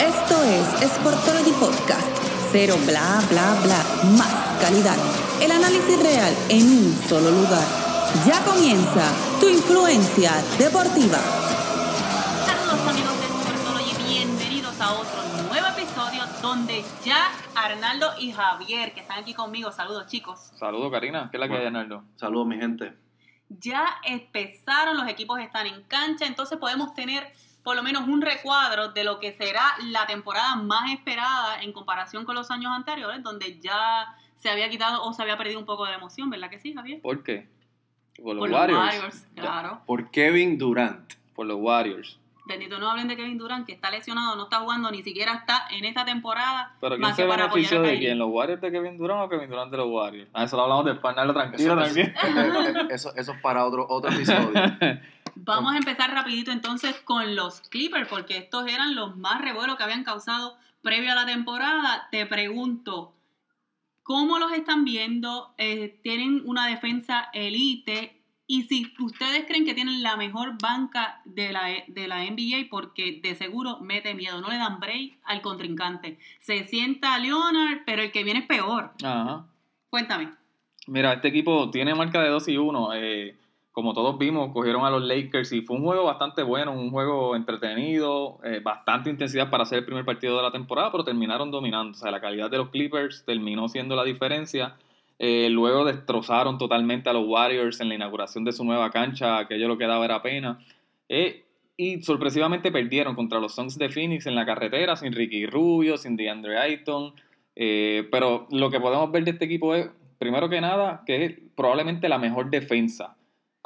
Esto es Sportology Podcast. Cero bla bla bla. Más calidad. El análisis real en un solo lugar. Ya comienza tu influencia deportiva. Saludos amigos de Sportology, bienvenidos a otro nuevo episodio donde ya Arnaldo y Javier, que están aquí conmigo, saludos chicos, Saludos, Karina. ¿Qué es la que hay, Arnaldo? Saludos, mi gente. ya empezaron, los equipos están en cancha, entonces podemos tener por lo menos un recuadro de lo que será la temporada más esperada en comparación con los años anteriores, donde ya se había quitado o se había perdido un poco de emoción, ¿verdad que sí, Javier? ¿Por qué? Por los Por Warriors. Ya, claro. Por Kevin Durant. Por los Warriors. Bendito, no hablen de Kevin Durant, que está lesionado, no está jugando, ni siquiera está en esta temporada. Pero ¿quién más se que para apoyar benefició a de quién? ¿Los Warriors de Kevin Durant o Kevin Durant de los Warriors? Ah, eso lo hablamos después, Arnaldo, tranquilo, tranquilo. eso- eso es para otro, otro episodio. Vamos a empezar rapidito entonces con los Clippers, porque estos eran los más revuelos que habían causado previo a la temporada. Te pregunto, ¿cómo los están viendo? Eh, ¿Tienen una defensa elite? Y si ustedes creen que tienen la mejor banca de la, de la NBA, porque de seguro mete miedo, no le dan break al contrincante. Se sienta Leonard, pero el que viene es peor. Ajá. Cuéntame. Mira, este equipo tiene marca de 2 y 1. eh, como todos vimos, cogieron a los Lakers y fue un juego bastante bueno, un juego entretenido, eh, bastante intensidad para ser el primer partido de la temporada, pero terminaron dominando. O sea, la calidad de los Clippers terminó siendo la diferencia. Eh, luego destrozaron totalmente a los Warriors en la inauguración de su nueva cancha, aquello lo que daba era pena. Eh, y sorpresivamente perdieron contra los Suns de Phoenix en la carretera, sin Ricky Rubio, sin DeAndre Ayton. Pero lo que podemos ver de este equipo es, primero que nada, que es probablemente la mejor defensa.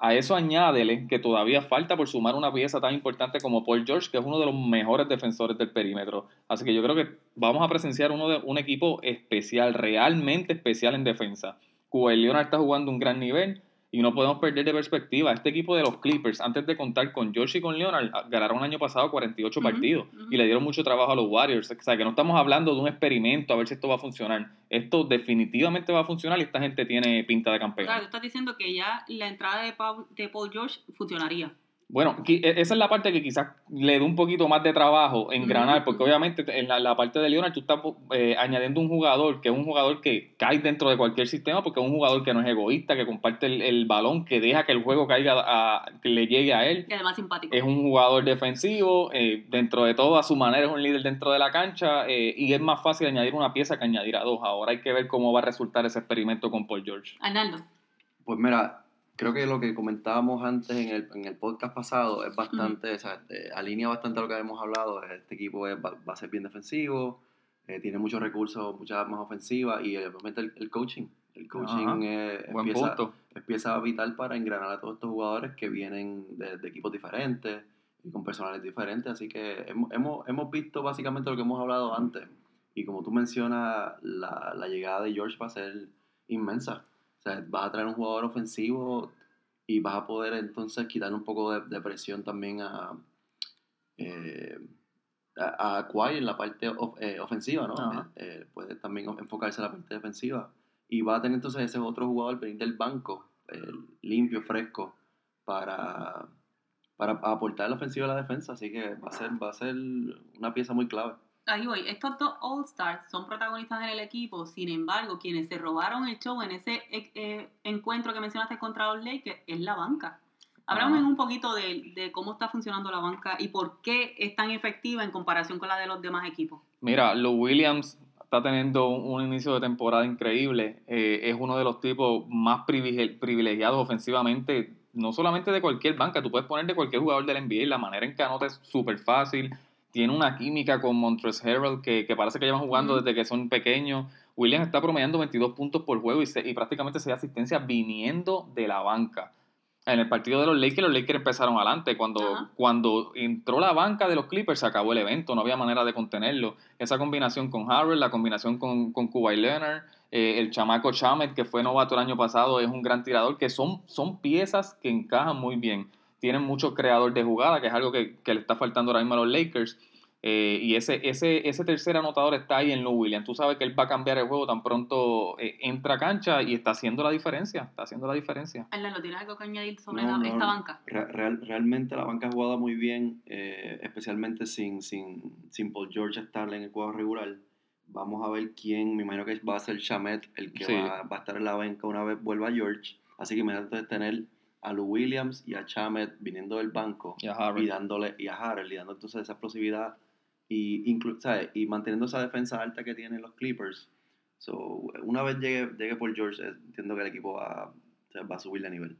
A eso añádele que todavía falta por sumar una pieza tan importante como Paul George, que es uno de los mejores defensores del perímetro. Así que yo creo que vamos a presenciar uno de, un equipo especial, realmente especial en defensa. Kawhi Leonard está jugando un gran nivel y no podemos perder de perspectiva. Este equipo de los Clippers, antes de contar con George y con Leonard, ganaron el año pasado 48 Ujú, partidos ujú. y le dieron mucho trabajo a los Warriors. O sea, que no estamos hablando de un experimento a ver si esto va a funcionar. Esto definitivamente va a funcionar y esta gente tiene pinta de campeón. Claro, tú estás diciendo que ya la entrada de Paul, de Paul George funcionaría. Bueno, e- esa es la parte que quizás le dé un poquito más de trabajo en granar, Ujú. porque obviamente en la, la parte de Leonard tú estás eh, añadiendo un jugador que es un jugador que cae dentro de cualquier sistema, porque es un jugador que no es egoísta, que comparte el, el balón, que deja que el juego caiga a, que le llegue a él. Y además simpático. Es un jugador defensivo, eh, dentro de todo, a su manera es un líder dentro de la cancha, eh, y es más fácil añadir una pieza que añadir a dos. Ahora hay que ver cómo va a resultar ese experimento con Paul George. Arnaldo. Pues mira, creo que lo que comentábamos antes en el, en el podcast pasado es bastante, o sea, eh, alinea bastante a lo que habíamos hablado. Este equipo es- va, va a ser bien defensivo, eh, tiene muchos recursos, mucha más ofensiva y eh, obviamente el, el coaching. El coaching eh, Buen empieza, punto. es pieza vital para engranar a todos estos jugadores que vienen de, de equipos diferentes y con personales diferentes. Así que hemos, hemos, hemos visto básicamente lo que hemos hablado antes. Y como tú mencionas, la, la llegada de George va a ser inmensa. O sea, vas a traer un jugador ofensivo y vas a poder entonces quitarle un poco de, de presión también a, eh, a, a Kawhi en la parte of- eh, ofensiva, ¿no? Ajá. Eh, puede también enfocarse en la parte defensiva. Y va a tener entonces ese otro jugador venir del banco, eh, limpio, fresco, para, para aportar a la ofensiva y la defensa. Así que va a ser, va a ser una pieza muy clave. Ahí voy. Estos dos All-Stars son protagonistas en el equipo. Sin embargo, quienes se robaron el show en ese eh, eh, encuentro que mencionaste contra los Lakers es la banca. Háblame Ajá. un poquito de, de cómo está funcionando la banca y por qué es tan efectiva en comparación con la de los demás equipos. Mira, Lou Williams está teniendo un, un inicio de temporada increíble. Eh, es uno de los tipos más privile- privilegiados ofensivamente, no solamente de cualquier banca, tú puedes poner de cualquier jugador del NBA. La manera en que anota es súper fácil. Tiene una química con Montrezl Harrell que, que parece que llevan jugando desde que son pequeños. Williams está promediando 22 puntos por juego y, se- y prácticamente 6 asistencias viniendo de la banca. En el partido de los Lakers, los Lakers empezaron adelante. Cuando, cuando entró la banca de los Clippers, se acabó el evento. No había manera de contenerlo. Esa combinación con Harrell, la combinación con, con Kawhi Leonard, eh, el chamaco Chamet, que fue novato el año pasado, es un gran tirador, que son, son piezas que encajan muy bien. Tienen mucho creador de jugada, que es algo que, que le está faltando ahora mismo a los Lakers. Eh, y ese, ese, ese tercer anotador está ahí en Lou Williams. Tú sabes que él va a cambiar el juego tan pronto eh, entra a cancha y está haciendo la diferencia. Está haciendo la diferencia. ¿lo tienes algo que añadir sobre No, la- no, esta banca? Real- realmente la banca ha jugado muy bien, eh, especialmente sin, sin, sin Paul George estar en el juego regular. Vamos a ver quién, me imagino que va a ser Chamet el que Sí. va, va a estar en la banca una vez vuelva George. Así que imagínate tener a Lou Williams y a Chamet viniendo del banco Y a y dándole y a Harrell y dando entonces esa explosividad y, inclu- ¿sabes? y manteniendo esa defensa alta que tienen los Clippers. So, una vez llegue, llegue Paul George, eh, entiendo que el equipo va, va a subir de nivel.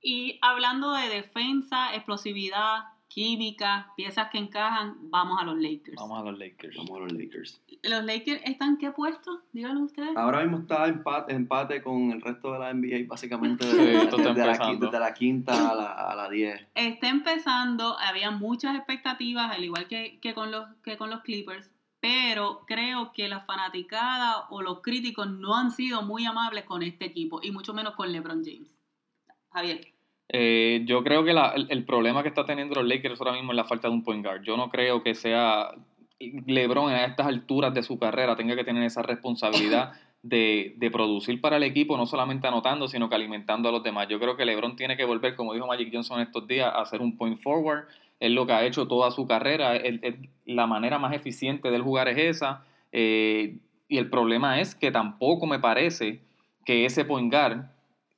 Y hablando de defensa, explosividad, química, piezas que encajan, vamos a los Lakers. Vamos a los Lakers. Vamos a los Lakers. ¿Los Lakers están en qué puesto? Díganlo ustedes. Ahora mismo está empate, empate con el resto de la NBA, básicamente Sí, esto está desde la, empezando. quinta, desde la quinta a la, a la 10. Está empezando, había muchas expectativas, al igual que, que con los, que con los Clippers, pero creo que la fanaticada o los críticos no han sido muy amables con este equipo, y mucho menos con LeBron James. Javier. Eh, yo creo que la- el, el problema que está teniendo los Lakers ahora mismo es la falta de un point guard. Yo no creo que sea LeBron a estas alturas de su carrera tenga que tener esa responsabilidad de, de producir para el equipo, no solamente anotando, sino que alimentando a los demás. Yo creo que LeBron tiene que volver, como dijo Magic Johnson estos días, a hacer un point forward. Es lo que ha hecho toda su carrera. La manera más eficiente del jugar es esa. Eh, y el problema es que tampoco me parece que ese point guard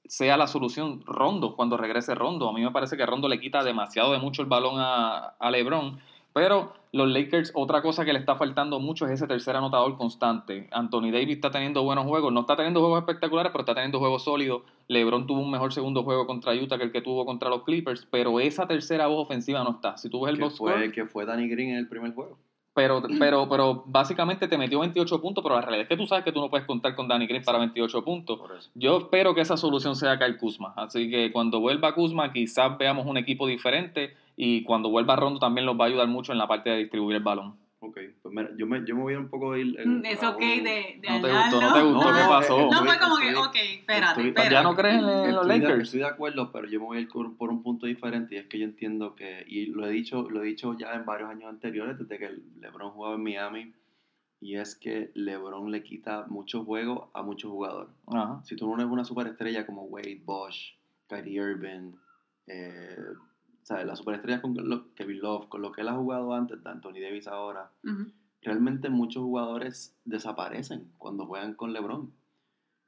sea la solución Rondo cuando regrese Rondo. A mí me parece que Rondo le quita demasiado de mucho el balón a, a LeBron. Pero los Lakers, otra cosa que le está faltando mucho es ese tercer anotador constante. Anthony Davis está teniendo buenos juegos, no está teniendo juegos espectaculares, pero está teniendo juegos sólidos. LeBron tuvo un mejor segundo juego contra Utah que el que tuvo contra los Clippers, pero esa tercera voz ofensiva no está. Si tú ves el box fue, score, que fue Danny Green en el primer juego. Pero, pero, pero básicamente te metió 28 puntos, pero la realidad es que tú sabes que tú no puedes contar con Danny Green para 28 puntos. Yo espero que esa solución sea Kyle Kuzma. Así que cuando vuelva Kuzma, quizás veamos un equipo diferente. Y cuando vuelva Rondo, también los va a ayudar mucho en la parte de distribuir el balón. Ok, pues mira, yo me, yo me voy a un poco ir. en- Es a ok un- de, de No te gustó, no te gustó, ¿qué pasó? No fue como que, estoy- ok, espérate, estoy- espérate. ¿Ya no crees en, en los de, Lakers? estoy de acuerdo, pero yo me voy a ir por, por un punto diferente y es que yo entiendo que, y lo he dicho, lo he dicho ya en varios años anteriores, desde que LeBron jugaba en Miami, y es que LeBron le quita muchos juegos a muchos jugadores. Ajá. Si tú no eres una superestrella como Wade, Bosch, Kyrie Irving, eh, ¿sabes? Las superestrellas con lo, Kevin Love, con lo que él ha jugado antes, de Anthony Davis ahora, realmente muchos jugadores desaparecen cuando juegan con LeBron.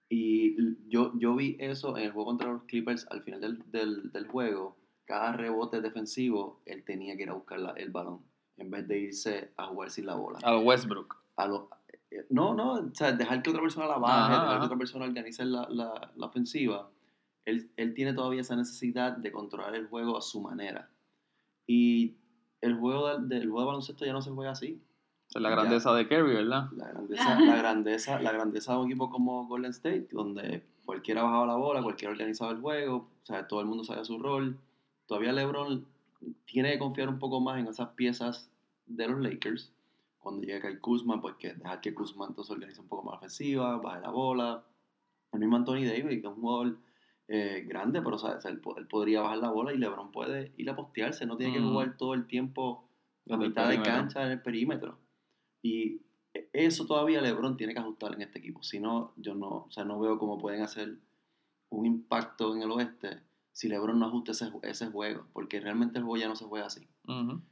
Y yo, yo vi eso en el juego contra los Clippers al final del, del, del juego. Cada rebote defensivo, él tenía que ir a buscar la- el balón en vez de irse a jugar sin la bola. Al Westbrook. A lo- eh, no, no, o sea, dejar que otra persona la baje, Ajá, dejar que otra persona organice la, la, la ofensiva. Él, él tiene todavía esa necesidad de controlar el juego a su manera. Y el juego del, del juego de baloncesto ya no se juega así. Es la Ya. grandeza de Kerry, ¿verdad? La grandeza, la grandeza, la grandeza de un equipo como Golden State, donde cualquiera bajaba la bola, cualquiera organizaba el juego, o sea, todo el mundo sabía su rol. Todavía LeBron tiene que confiar un poco más en esas piezas de los Lakers. Cuando llegue Kyle Kuzma, pues que dejar que Kuzma entonces organice un poco más ofensiva, baje la bola. El mismo Anthony Davis, que es un jugador eh, grande, pero o sea, él, po- él podría bajar la bola y LeBron puede ir a postearse, no tiene que jugar todo el tiempo la mitad de cancha en el perímetro. Y eso todavía LeBron tiene que ajustar en este equipo. Si no, yo no, o sea, no veo cómo pueden hacer un impacto en el oeste si LeBron no ajusta ese, ese juego, porque realmente el juego ya no se juega así.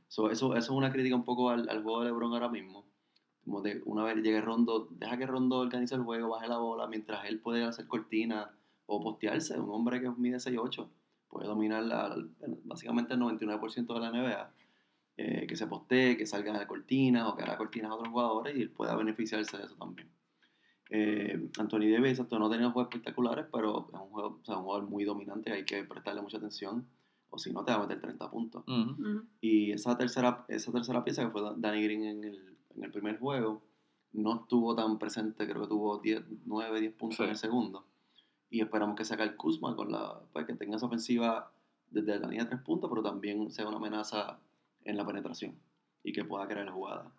So, eso, eso es una crítica un poco al, al juego de LeBron ahora mismo. Como de una vez llegue Rondo, deja que Rondo organice el juego, baje la bola, mientras él puede hacer cortina o postearse. Un hombre que mide 6'8 puede dominar la- básicamente el 99% de la NBA. Eh, que se postee, que salga de cortinas o que haga cortinas a otros jugadores y él pueda beneficiarse de eso también. Eh, Anthony Davis exacto, no ha tenido juegos espectaculares, pero es un, juego, o sea, un jugador muy dominante, hay que prestarle mucha atención, o si no te va a meter 30 puntos. Ujú. Ujú. Y esa tercera, esa tercera pieza que fue Danny Green en el, en el primer juego, no estuvo tan presente, creo que tuvo 10, 9, 10 puntos Sí. en el segundo. Y esperamos que saque el Kuzma con la, pues, que tenga esa ofensiva desde la línea de tres puntos, pero también sea una amenaza en la penetración y que pueda crear jugadas.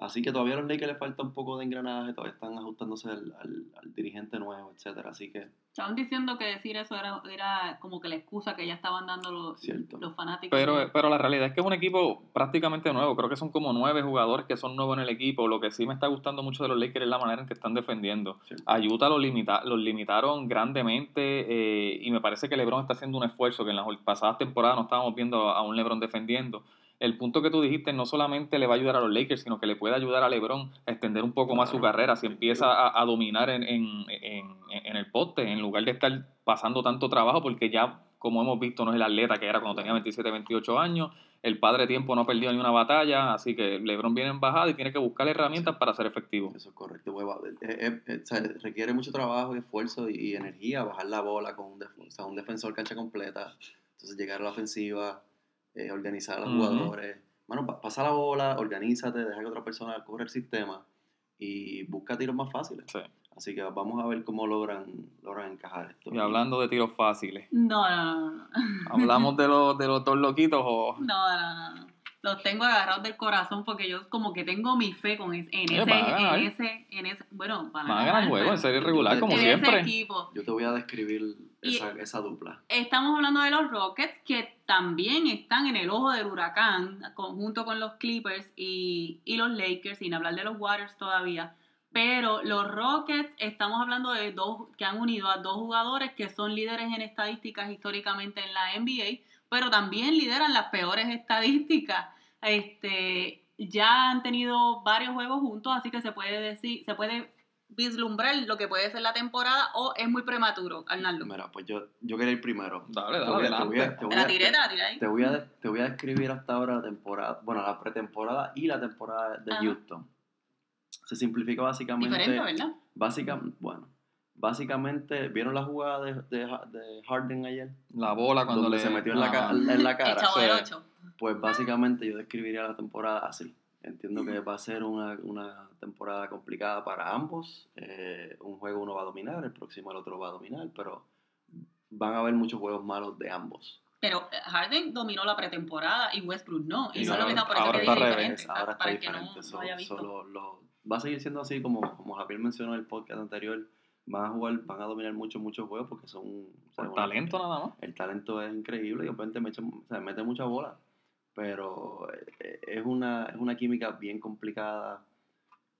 Así que todavía a los Lakers les falta un poco de engranaje, todavía están ajustándose al, al- al dirigente nuevo, etcétera. Así que, Estaban diciendo que decir eso era, era como que la excusa que ya estaban dando los, Cierto. los fanáticos. Pero, pero la realidad es que es un equipo prácticamente nuevo. Creo que son como nueve jugadores que son nuevos en el equipo. Lo que sí me está gustando mucho de los Lakers es la manera en que están defendiendo. Cierto. A Utah los, limita, los limitaron grandemente eh, y me parece que LeBron está haciendo un esfuerzo que en las pasadas temporadas no estábamos viendo a un LeBron defendiendo. El punto que tú dijiste no solamente le va a ayudar a los Lakers, sino que le puede ayudar a LeBron a extender un poco más su carrera si empieza a, a dominar en, en, en, en el poste, en lugar de estar pasando tanto trabajo, porque ya, como hemos visto, no es el atleta que era cuando tenía 27, 28 años. El padre tiempo no ha perdido ni una batalla, así que LeBron viene en bajada y tiene que buscar herramientas Sí. para ser efectivo. eso es correcto. hueva. Eh, eh, eh, o sea, requiere mucho trabajo y esfuerzo y, y energía bajar la bola con un, def- o sea, un defensor cancha completa. Entonces llegar a la ofensiva, eh, organizar a los jugadores. Mano, pa- pasa la bola, organízate, deja que otra persona corra el sistema y busca tiros más fáciles. Sí. Así que vamos a ver cómo logran, logran encajar esto. Y hablando de tiros fáciles, No, no, no, no. ¿hablamos de los, de los dos loquitos o...? No, no, no, no. Los tengo agarrados del corazón porque yo como que tengo mi fe con en, Eh, ese, a ganar. en ese, en ese, bueno, van Van a ganar el juego en serie regular, como en siempre. ese equipo. Yo te voy a describir esa, esa dupla. Estamos hablando de los Rockets que también están en el ojo del huracán junto con los Clippers y, y los Lakers, sin hablar de los Warriors todavía. Pero los Rockets, estamos hablando de dos que han unido a dos jugadores que son líderes en estadísticas históricamente en la NBA, pero también lideran las peores estadísticas. Este, ya han tenido varios juegos juntos, así que se puede decir, se puede vislumbrar lo que puede ser la temporada o es muy prematuro, Arnaldo. Mira, pues yo, yo quería ir primero. Dale, dale, a- te voy a- te voy describir hasta ahora la temporada, bueno, la pretemporada y la temporada de Ajá. Houston. Se simplifica básicamente. Diferente, ¿verdad? Básicamente, bueno, básicamente, ¿vieron la jugada de, de, de Harden ayer? La bola cuando donde le... se metió en la, Ah. en la cara. El chavo del sí. 8. Pues básicamente yo describiría la temporada así. Entiendo que va a ser una, una temporada complicada para ambos. Eh, un juego uno va a dominar, el próximo el otro va a dominar, pero van a haber muchos juegos malos de ambos. Pero eh, Harden dominó la pretemporada y Westbrook no. Y Y eso es lo que ahora- está por eso ahora que está digo al diferente. revés, ahora ¿sabes? está Para el que diferente. no so- lo haya visto. solo lo- va a seguir siendo así como, como Javier mencionó en el podcast anterior. Van a jugar, van a dominar muchos, muchos juegos porque son... o sea, una- talento nada más. el talento es increíble y obviamente mete, o sea, mete mucha bola. Pero eh, es una, es una química bien complicada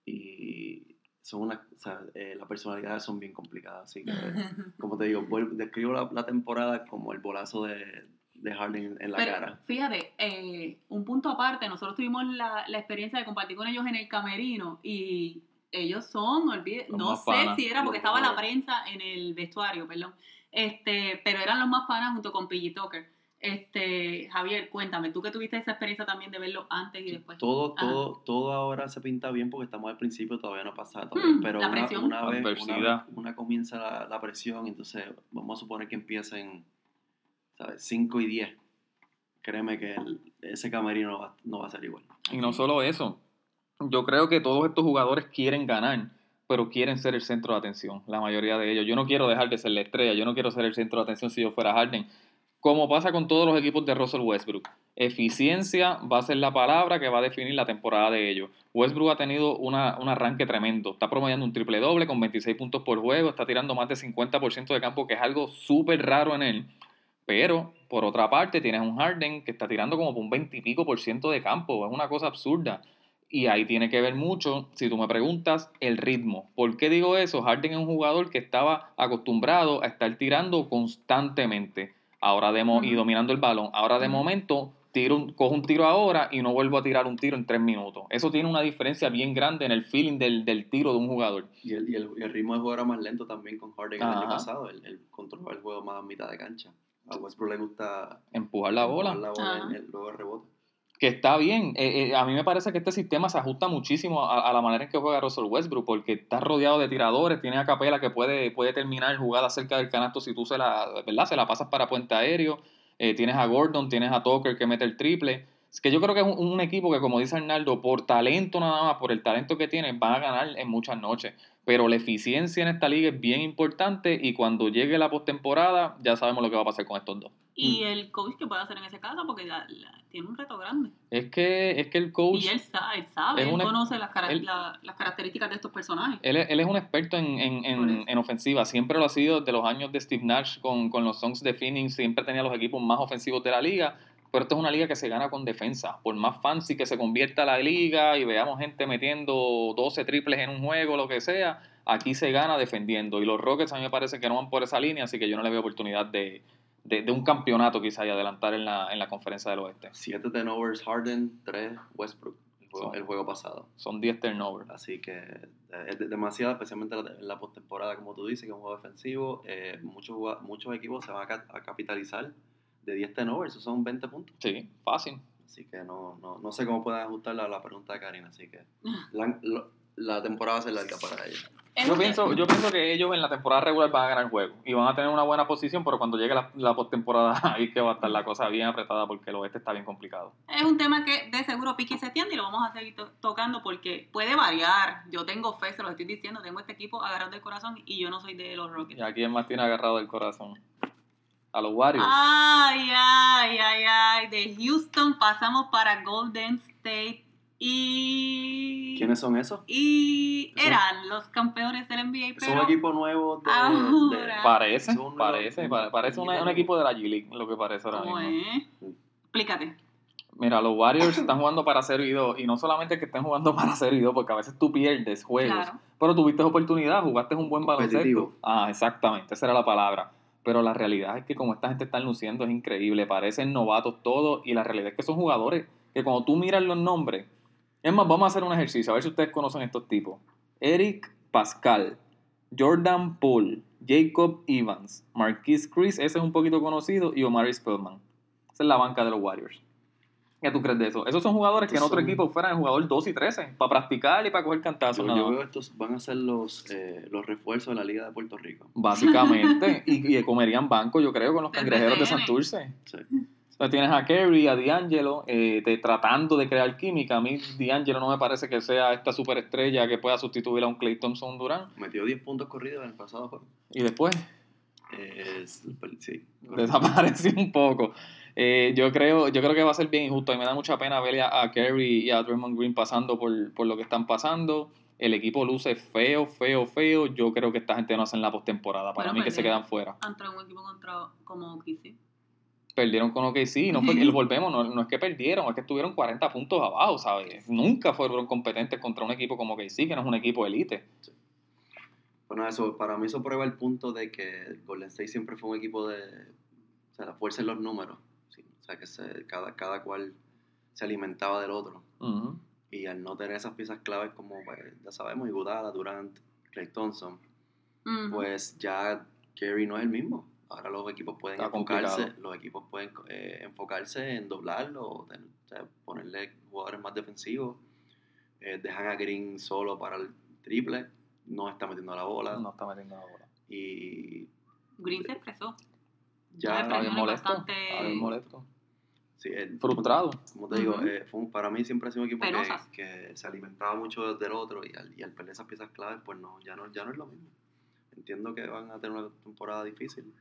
y son una, o sea, eh, las personalidades son bien complicadas. Así que, como te digo, describo la, la temporada como el bolazo de, de Harden en la Pero cara. fíjate, eh, un punto aparte, nosotros tuvimos la, la experiencia de compartir con ellos en el camerino y ellos son, olvide, Los no sé panas, si era porque estaba la prensa en el vestuario, perdón, este, pero eran los más panas junto con Piggy Tucker. Este, Javier, cuéntame, tú que tuviste esa experiencia también de verlo antes y después. Todo, Ajá. todo, todo ahora se pinta bien porque estamos al principio, todavía no ha pasado. todavía, Mm, pero la una, una vez, una, vez- una comienza la, la presión, entonces vamos a suponer que empiecen, ¿sabes? 5 y 10. Créeme que el- ese camerino no va, no va a ser igual. Y no solo eso, yo creo que todos estos jugadores quieren ganar, pero quieren ser el centro de atención, la mayoría de ellos. Yo no quiero dejar de ser la estrella, yo no quiero ser el centro de atención si yo fuera Harden. Como pasa con todos los equipos de Russell Westbrook. Eficiencia va a ser la palabra que va a definir la temporada de ellos. Westbrook ha tenido un arranque tremendo. Está promediando un triple doble con 26 puntos por juego. Está tirando más de 50% de campo, que es algo súper raro en él. Pero, por otra parte, tienes un Harden que está tirando como un 20 y pico por ciento de campo. Es una cosa absurda. Y ahí tiene que ver mucho, si tú me preguntas, el ritmo. ¿Por qué digo eso? Harden es un jugador que estaba acostumbrado a estar tirando constantemente ahora de mo- y dominando el balón. Ahora de momento tiro un, cojo un tiro ahora y no vuelvo a tirar un tiro en tres minutos. Eso tiene una diferencia bien grande en el feeling del, del tiro de un jugador. Y el, y el, y el ritmo de juego era más lento también con Harden el año pasado. Él, él controlaba el juego más a mitad de cancha. A Westbrook le gusta Empujar la bola. empujar la bola en el, luego el rebote. Que está bien. Eh, eh, a mí me parece que este sistema se ajusta muchísimo a, a la manera en que juega Russell Westbrook, porque está rodeado de tiradores, tiene a Capela que puede, puede terminar jugada cerca del canasto si tú se la, ¿verdad? Se la pasas para puente aéreo, eh, tienes a Gordon, tienes a Tucker que mete el triple. Es que yo creo que es un, un equipo que, como dice Arnaldo, por talento nada más, por el talento que tiene, van a ganar en muchas noches. Pero la eficiencia en esta liga es bien importante y cuando llegue la postemporada ya sabemos lo que va a pasar con estos dos. Y el coach que puede hacer en ese caso, porque la- la- tiene un reto grande. Es que, es que el coach... Y él sabe, él, sabe, él una- conoce las, cara- él- la- las características de estos personajes. Él es, él es un experto en, en, en- en ofensiva, siempre lo ha sido desde los años de Steve Nash con, con los Songs de Phoenix, siempre tenía los equipos más ofensivos de la liga, pero esto es una liga que se gana con defensa, por más fancy que se convierta la liga y veamos gente metiendo 12 triples en un juego, lo que sea, aquí se gana defendiendo. Y los Rockets a mí me parece que no van por esa línea, así que yo no le veo oportunidad de, de, de un campeonato quizá y adelantar en la, en la conferencia del oeste. 7 turnovers Harden, 3 Westbrook, el juego, Son- el juego pasado. Son 10 turnovers. Así que eh, es de- demasiado, especialmente en la, postemporada, como tú dices, que es un juego defensivo. eh, muchos, muchos equipos se van a, ca- a capitalizar de 10 turnovers, eso son 20 puntos. Sí, fácil. Así que no, no, no sé cómo pueden ajustar la, la pregunta de Karina, así que la, lo- la temporada va a ser larga para ellos. Yo pienso, yo pienso que ellos en la temporada regular van a ganar el juego y van a tener una buena posición, pero cuando llegue la, la postemporada ahí que va a estar la cosa bien apretada porque el oeste está bien complicado. Es un tema que de seguro Piqui se entiende y lo vamos a seguir to- tocando porque puede variar. Yo tengo fe, se lo estoy diciendo, tengo este equipo agarrado del corazón y yo no soy de los Rockets. Y aquí es más tiene agarrado el corazón. A los Warriors. Ay, ay, ay, ay. De Houston pasamos para Golden State y... ¿Quiénes son esos? Y Son- eran los campeones del NBA, Es pero... un equipo nuevo de... Ahora. Parece, unos- parece, pa- parece un equipo de la G-League, lo que parece ahora ¿Cómo mismo. es? Explícate. Mira, los Warriors están jugando para 0 y 2, y no solamente que estén jugando para 0 y 2, porque a veces tú pierdes juegos, Claro. pero tuviste oportunidad, jugaste un buen baloncesto. Ah, exactamente, esa era la palabra. Pero la realidad es que como esta gente está luciendo es increíble, parecen novatos todos, y la realidad es que son jugadores que cuando tú miras los nombres, es más, vamos a hacer un ejercicio, a ver si ustedes conocen estos tipos. Eric Pascal, Jordan Poole, Jacob Evans, Marquis Chris, ese es un poquito conocido, y Omar Spellman. Esa es la banca de los Warriors. ¿Qué tú crees de eso? Esos son jugadores que en otro son- equipo fueran el jugador 2 y 13, para practicar y para coger cantazos. Yo, yo veo estos van a ser los, eh, los refuerzos de la Liga de Puerto Rico. Básicamente, y, y comerían banco, yo creo, con los cangrejeros de. Santurce. Sí. O sea, tienes a Kerry, a D'Angelo, eh, te- tratando de crear química. A mí D'Angelo no me parece que sea esta superestrella que pueda sustituir a un Clay Thompson Durán. Metió 10 puntos corridos en el pasado juego. Y después Eh, es- sí. desapareció un poco. Eh, yo creo yo creo que va a ser bien injusto. Y me da mucha pena ver a, a Kerry y a Draymond Green pasando por, por lo que están pasando. El equipo luce feo, feo, feo. Yo creo que esta gente no hacen la postemporada. Para Bueno, mí que pues, se eh. quedan fuera. Entró en un equipo contra como OKC. Perdieron con OKC, no fue que volvemos, no, no es que perdieron, es que estuvieron 40 puntos abajo, ¿sabes? Nunca fueron competentes contra un equipo como OKC, que no es un equipo elite. Bueno, eso, para mí eso prueba el punto de que Golden State siempre fue un equipo de... O sea, la fuerza en los números. sí, o sea, que se- cada, cada cual se alimentaba del otro. Ujú. Y al no tener esas piezas claves como, pues, ya sabemos, Iguodala, Durant, Clay Thompson, pues ya Kerry no es el mismo. Ahora los equipos pueden Está enfocarse, complicado. los equipos pueden eh, enfocarse en doblarlo, o, ten- o sea, ponerle jugadores más defensivos. Eh, dejan a Green solo para el triple, no está metiendo la bola. No está metiendo la bola. Y Green se expresó. ya, Está bien molesto. bastante- Está bien molesto. sí, eh, Frustrado. Como te digo, Ujú. eh, fue un- para mí siempre ha sido un equipo que, que se alimentaba mucho del otro y al, y al perder esas piezas claves, pues no ya, no, ya no es lo mismo. Entiendo que van a tener una temporada difícil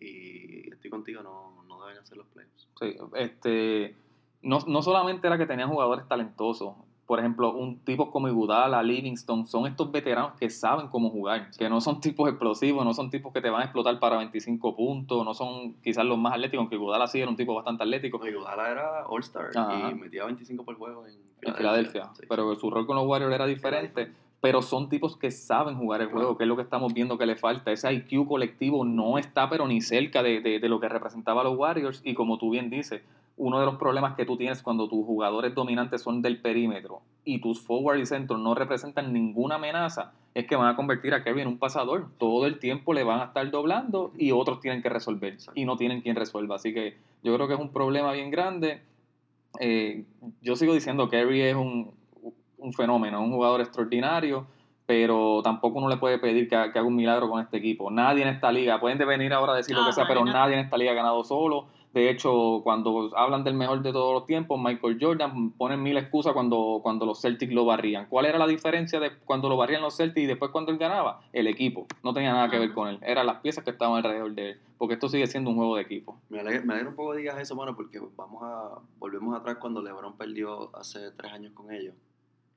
y estoy contigo, no, no deben hacer los playoffs. Sí, este, no, no solamente era que tenían jugadores talentosos, por ejemplo, un tipo como Iguodala, Livingston, son estos veteranos que saben cómo jugar, que no son tipos explosivos, no son tipos que te van a explotar para 25 puntos, no son quizás los más atléticos, aunque Iguodala sí era un tipo bastante atlético No, Iguodala era All-Star y metía 25 por juego en en Filadelfia, Sí. pero su rol con los Warriors era diferente. Pero son tipos que saben jugar el juego, que es lo que estamos viendo que le falta. Ese IQ colectivo no está, pero ni cerca de, de- de lo que representaba a los Warriors. Y como tú bien dices, uno de los problemas que tú tienes cuando tus jugadores dominantes son del perímetro y tus forward y centros no representan ninguna amenaza, es que van a convertir a Kerry en un pasador. Todo el tiempo le van a estar doblando y otros tienen que resolver. Y no tienen quien resuelva. Así que yo creo que es un problema bien grande. Eh, yo sigo diciendo que Kerry es un, un fenómeno, un jugador extraordinario, pero tampoco uno le puede pedir que, ha- que haga un milagro con este equipo. Nadie en esta liga, pueden de venir ahora a decir lo que sea, pero nadie en esta liga ha ganado solo. De hecho, cuando hablan del mejor de todos los tiempos, Michael Jordan pone mil excusas cuando, cuando los Celtics lo barrían. ¿Cuál era la diferencia de cuando lo barrían los Celtics y después cuando él ganaba? El equipo. No tenía nada que ver con él. Eran las piezas que estaban alrededor de él. Porque esto sigue siendo un juego de equipo. Me alegra, me alegra un poco que digas eso, mano, porque vamos a volvemos atrás cuando LeBron perdió hace tres años con ellos.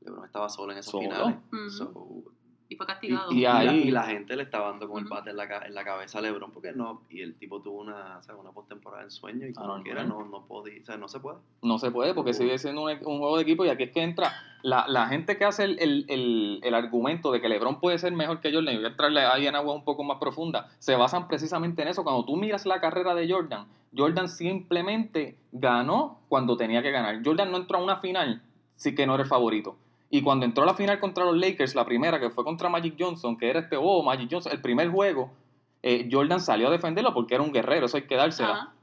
LeBron estaba solo en esos Solo. finales. So, Y fue castigado. Y- ahí- y la gente le estaba dando con el bate en la, en la cabeza a LeBron porque no y el tipo tuvo una, o sea, una postemporada en sueño y como Anormal. quiera no, no podía, o sea, no se puede. No se puede porque sigue siendo un, un juego de equipo y aquí es que entra la, la gente que hace el, el, el, el argumento de que LeBron puede ser mejor que Jordan y voy a entrarle ahí en agua un poco más profunda, se basan precisamente en eso. Cuando tú miras la carrera de Jordan, Jordan simplemente ganó cuando tenía que ganar. Jordan no entró a una final, sí que no era el favorito. Y cuando entró a la final contra los Lakers, la primera que fue contra Magic Johnson, que era este, oh, Magic Johnson, el primer juego, eh, Jordan salió a defenderlo porque era un guerrero, eso hay que dársela. Ajá.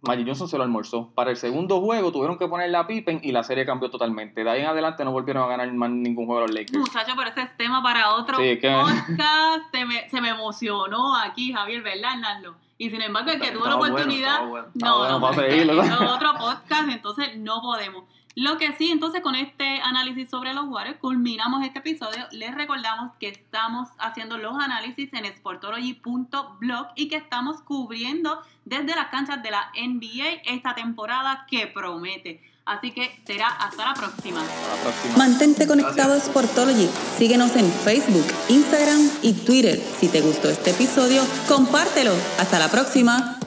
Magic Johnson se lo almorzó. Para el segundo juego tuvieron que poner la Pippen y la serie cambió totalmente. De ahí en adelante no volvieron a ganar más ningún juego los Lakers. Muchacho, pero ese es tema para otro Sí, es que- podcast. Se me, se me emocionó aquí, Javier, ¿verdad, Nando? Y sin embargo, el que tuvo la bueno, oportunidad. estaba bueno. No, bueno, no, a seguirlo. es otro podcast, entonces no podemos. Lo que sí, entonces con este análisis sobre los Warriors, culminamos este episodio. Les recordamos que estamos haciendo los análisis en sportology.blog y que estamos cubriendo desde las canchas de la NBA esta temporada que promete. Así que será hasta la próxima. Hasta la próxima. Mantente conectado a Sportology. Síguenos en Facebook, Instagram y Twitter. Si te gustó este episodio, compártelo. Hasta la próxima.